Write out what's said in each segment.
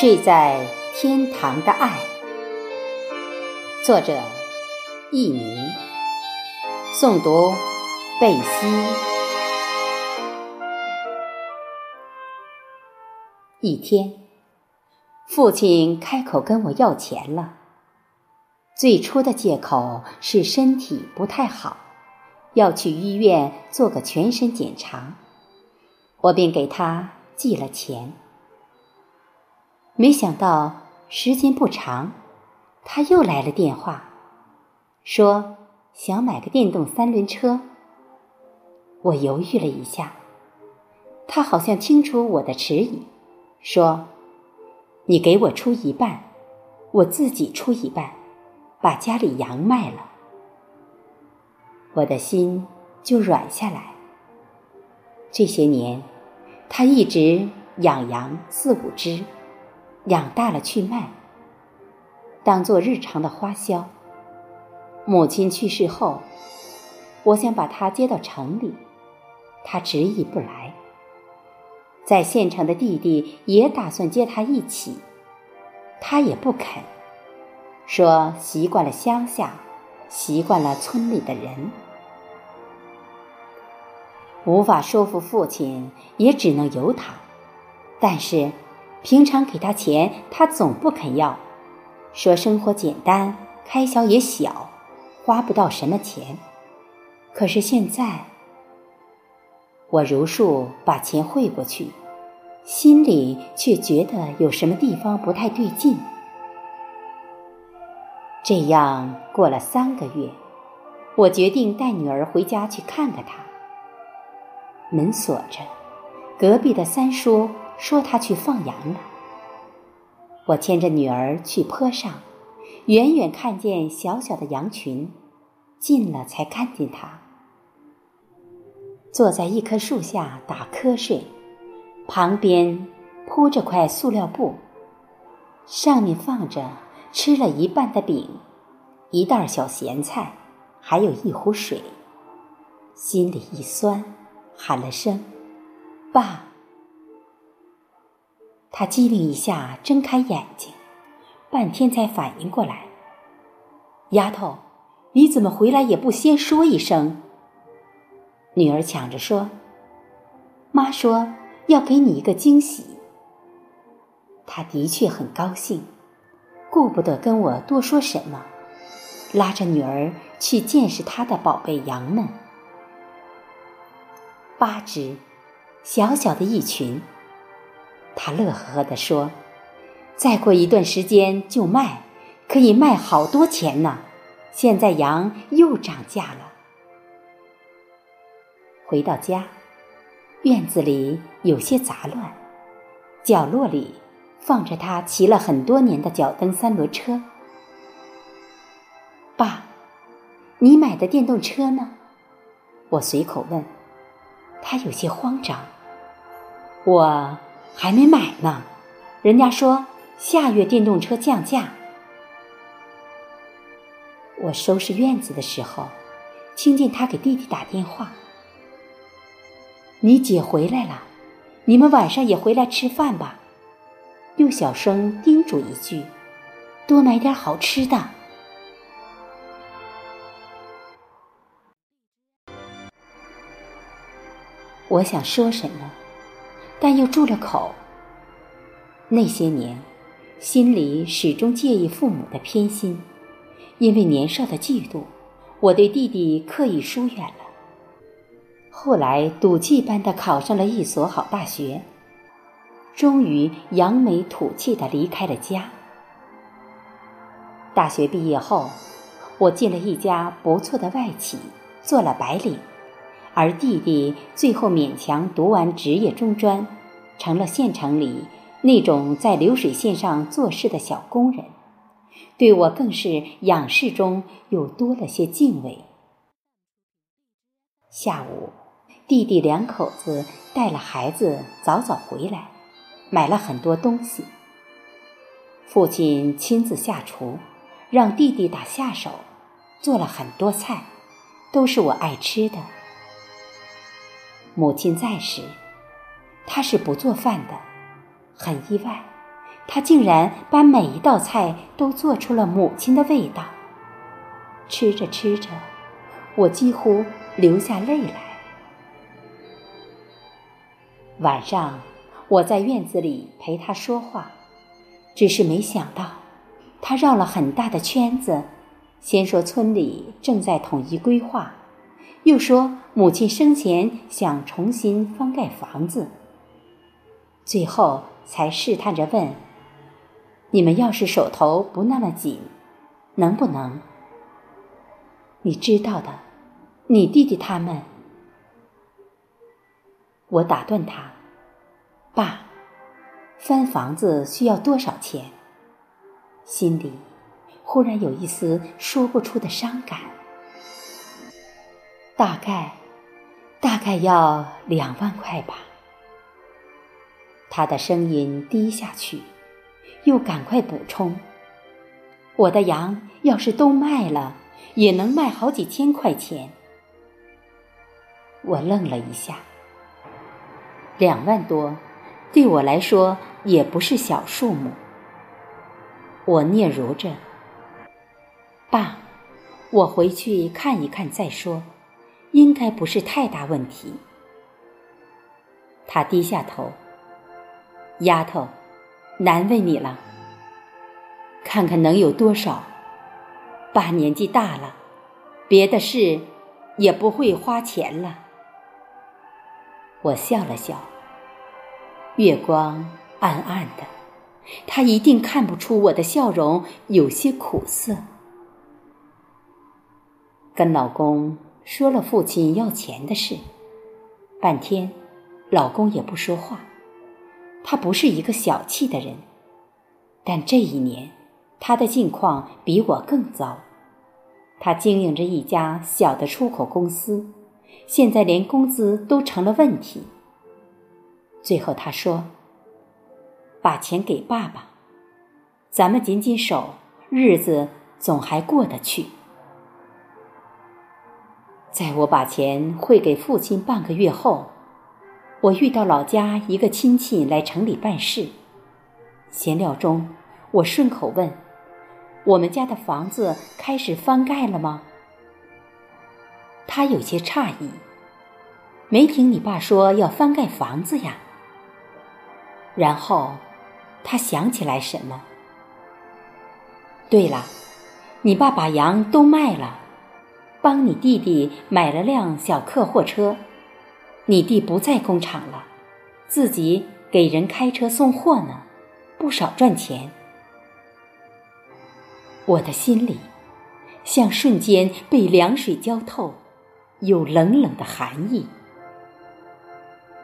睡在天堂的爱，作者佚名，诵读贝西。一天，父亲开口跟我要钱了。最初的借口是身体不太好，要去医院做个全身检查，我便给他寄了钱。没想到时间不长，他又来了电话，说想买个电动三轮车。我犹豫了一下，他好像听出我的迟疑，说：“你给我出一半，我自己出一半，把家里羊卖了。”我的心就软下来。这些年，他一直养羊四五只。养大了去卖，当做日常的花销。母亲去世后，我想把他接到城里，他执意不来。在县城的弟弟也打算接他一起，他也不肯，说习惯了乡下，习惯了村里的人，无法说服父亲，也只能由他。但是。平常给他钱，他总不肯要，说生活简单，开销也小，花不到什么钱。可是现在，我如数把钱汇过去，心里却觉得有什么地方不太对劲。这样过了三个月，我决定带女儿回家去看看他。门锁着，隔壁的三叔。说他去放羊了。我牵着女儿去坡上，远远看见小小的羊群，近了才看见他坐在一棵树下打瞌睡，旁边铺着块塑料布，上面放着吃了一半的饼，一袋小咸菜，还有一壶水。心里一酸，喊了声“爸”。他机灵一下，睁开眼睛，半天才反应过来。丫头，你怎么回来也不先说一声？女儿抢着说：“妈说要给你一个惊喜。”他的确很高兴，顾不得跟我多说什么，拉着女儿去见识他的宝贝羊们。八只，小小的一群。他乐呵呵地说：“再过一段时间就卖，可以卖好多钱呢。现在羊又涨价了。”回到家，院子里有些杂乱，角落里放着他骑了很多年的脚蹬三轮车。爸，你买的电动车呢？我随口问，他有些慌张。我。还没买呢，人家说下月电动车降价。我收拾院子的时候，听见他给弟弟打电话：“你姐回来了，你们晚上也回来吃饭吧。”又小声叮嘱一句：“多买点好吃的。”我想说什么？但又住了口。那些年，心里始终介意父母的偏心，因为年少的嫉妒，我对弟弟刻意疏远了。后来赌气般的考上了一所好大学，终于扬眉吐气的离开了家。大学毕业后，我进了一家不错的外企，做了白领。而弟弟最后勉强读完职业中专，成了县城里那种在流水线上做事的小工人，对我更是仰视中又多了些敬畏。下午，弟弟两口子带了孩子早早回来，买了很多东西。父亲亲自下厨，让弟弟打下手，做了很多菜，都是我爱吃的。母亲在时，他是不做饭的，很意外，他竟然把每一道菜都做出了母亲的味道。吃着吃着，我几乎流下泪来。晚上，我在院子里陪他说话，只是没想到，他绕了很大的圈子，先说村里正在统一规划，又说母亲生前想重新翻盖房子，最后才试探着问：“你们要是手头不那么紧，能不能？你知道的，你弟弟他们。”我打断他：“爸，翻房子需要多少钱？”心里忽然有一丝说不出的伤感。大概，大概要两万块吧。他的声音低下去，又赶快补充：“我的羊要是都卖了，也能卖好几千块钱。”我愣了一下。两万多，对我来说也不是小数目。我嗫嚅着：“爸，我回去看一看再说，应该不是太大问题。”他低下头：“丫头，难为你了。看看能有多少？爸年纪大了，别的事也不会花钱了。”我笑了笑。月光暗暗的，他一定看不出我的笑容有些苦涩。跟老公说了父亲要钱的事，半天，老公也不说话。他不是一个小气的人，但这一年，他的境况比我更糟。他经营着一家小的出口公司，现在连工资都成了问题。最后他说：“把钱给爸爸，咱们紧紧手，日子总还过得去。”在我把钱汇给父亲半个月后，我遇到老家一个亲戚来城里办事，闲聊中，我顺口问：“我们家的房子开始翻盖了吗？”他有些诧异：“没听你爸说要翻盖房子呀？”然后，他想起来什么？对了，你爸把羊都卖了，帮你弟弟买了辆小客货车。你弟不在工厂了，自己给人开车送货呢，不少赚钱。我的心里像瞬间被凉水浇透，有冷冷的寒意。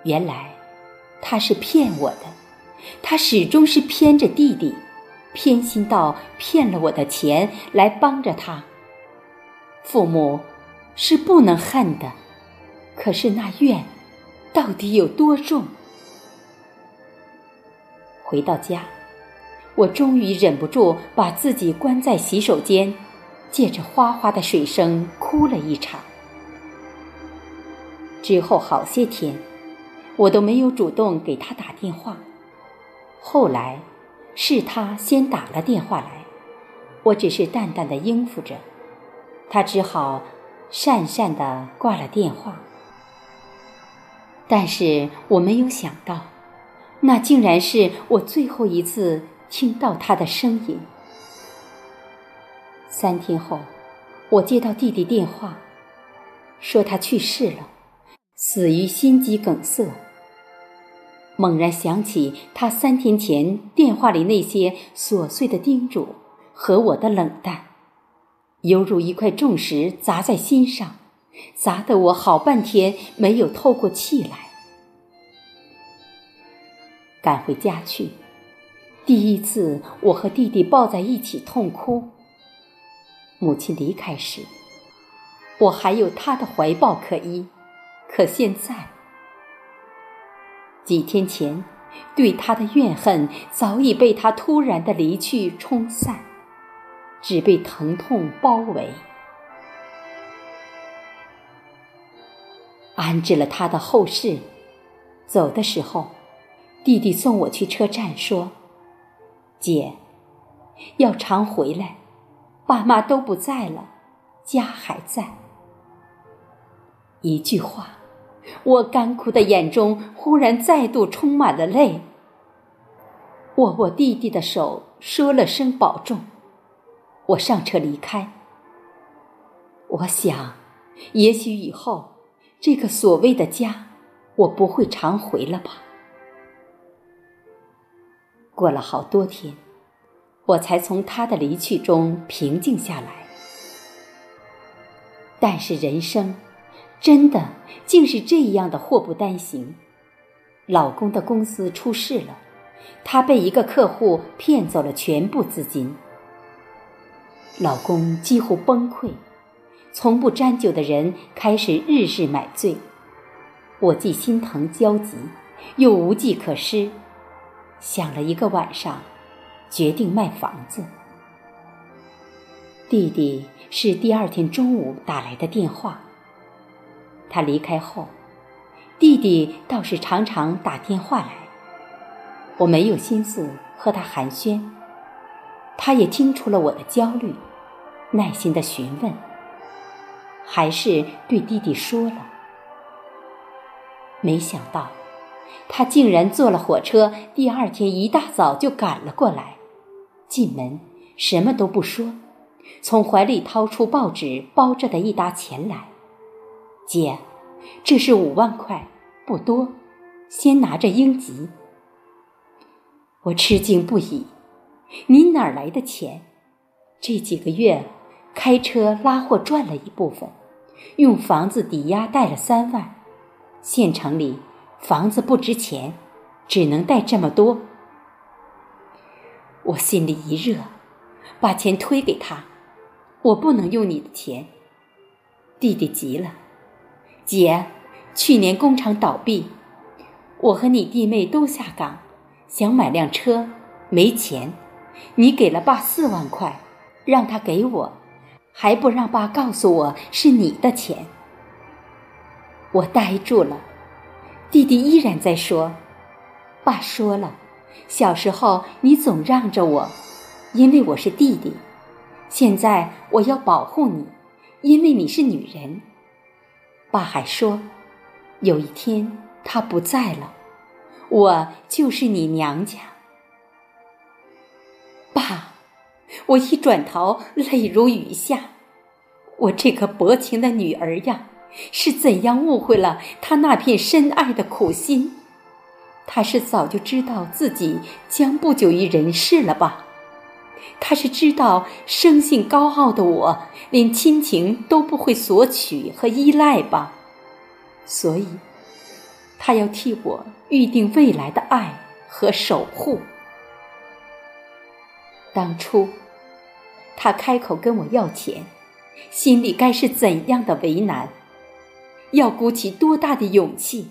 原来。他是骗我的，他始终是偏着弟弟，偏心到骗了我的钱来帮着他。父母是不能恨的，可是那怨到底有多重？回到家，我终于忍不住把自己关在洗手间，借着哗哗的水声哭了一场。之后好些天。我都没有主动给他打电话，后来是他先打了电话来，我只是淡淡的应付着，他只好讪讪的挂了电话。但是我没有想到，那竟然是我最后一次听到他的声音。三天后，我接到弟弟电话，说他去世了，死于心肌梗塞。猛然想起他三天前电话里那些琐碎的叮嘱和我的冷淡，犹如一块重石砸在心上，砸得我好半天没有透过气来。赶回家去，第一次我和弟弟抱在一起痛哭。母亲离开时，我还有他的怀抱可依，可现在。几天前，对他的怨恨早已被他突然的离去冲散，只被疼痛包围。安置了他的后事，走的时候，弟弟送我去车站，说：“姐，要常回来，爸妈都不在了，家还在。一句话，我干枯的眼中忽然再度充满了泪。握握弟弟的手，说了声保重。我上车离开。我想，也许以后这个所谓的家，我不会常回了吧。过了好多天，我才从他的离去中平静下来。但是人生，真的竟是这样的祸不单行。老公的公司出事了，他被一个客户骗走了全部资金。老公几乎崩溃，从不沾酒的人开始日日买醉。我既心疼焦急，又无计可施。想了一个晚上，决定卖房子。弟弟是第二天中午打来的电话。他离开后，弟弟倒是常常打电话来。我没有心思和他寒暄，他也听出了我的焦虑，耐心的询问，还是对弟弟说了。没想到。他竟然坐了火车，第二天一大早就赶了过来。进门什么都不说，从怀里掏出报纸包着的一沓钱来。姐，这是五万块，不多，先拿着应急。我吃惊不已，您哪儿来的钱？这几个月开车拉货赚了一部分，用房子抵押贷了三万，县城里。房子不值钱，只能贷这么多。我心里一热，把钱推给他。我不能用你的钱。弟弟急了，姐，去年工厂倒闭，我和你弟妹都下岗，想买辆车，没钱。你给了爸四万块，让他给我，还不让爸告诉我是你的钱。我呆住了。弟弟依然在说：“爸说了，小时候你总让着我，因为我是弟弟。现在我要保护你，因为你是女人。爸还说，有一天他不在了，我就是你娘家。我一转头，泪如雨下。我这个薄情的女儿呀！”是怎样误会了他那片深爱的苦心？他是早就知道自己将不久于人世了吧？他是知道生性高傲的我连亲情都不会索取和依赖吧？所以，他要替我预定未来的爱和守护。当初，他开口跟我要钱，心里该是怎样的为难？要鼓起多大的勇气？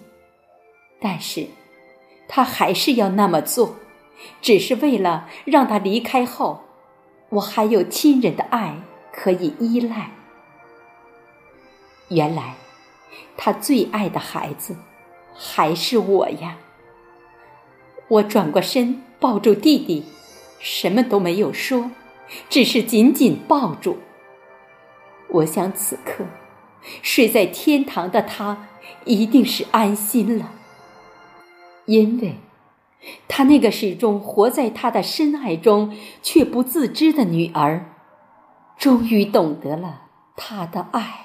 但是，他还是要那么做，只是为了让他离开后，我还有亲人的爱可以依赖。原来，他最爱的孩子还是我呀！我转过身，抱住弟弟，什么都没有说，只是紧紧抱住。我想此刻。睡在天堂的他，一定是安心了，因为，他那个始终活在他的深爱中却不自知的女儿，终于懂得了他的爱。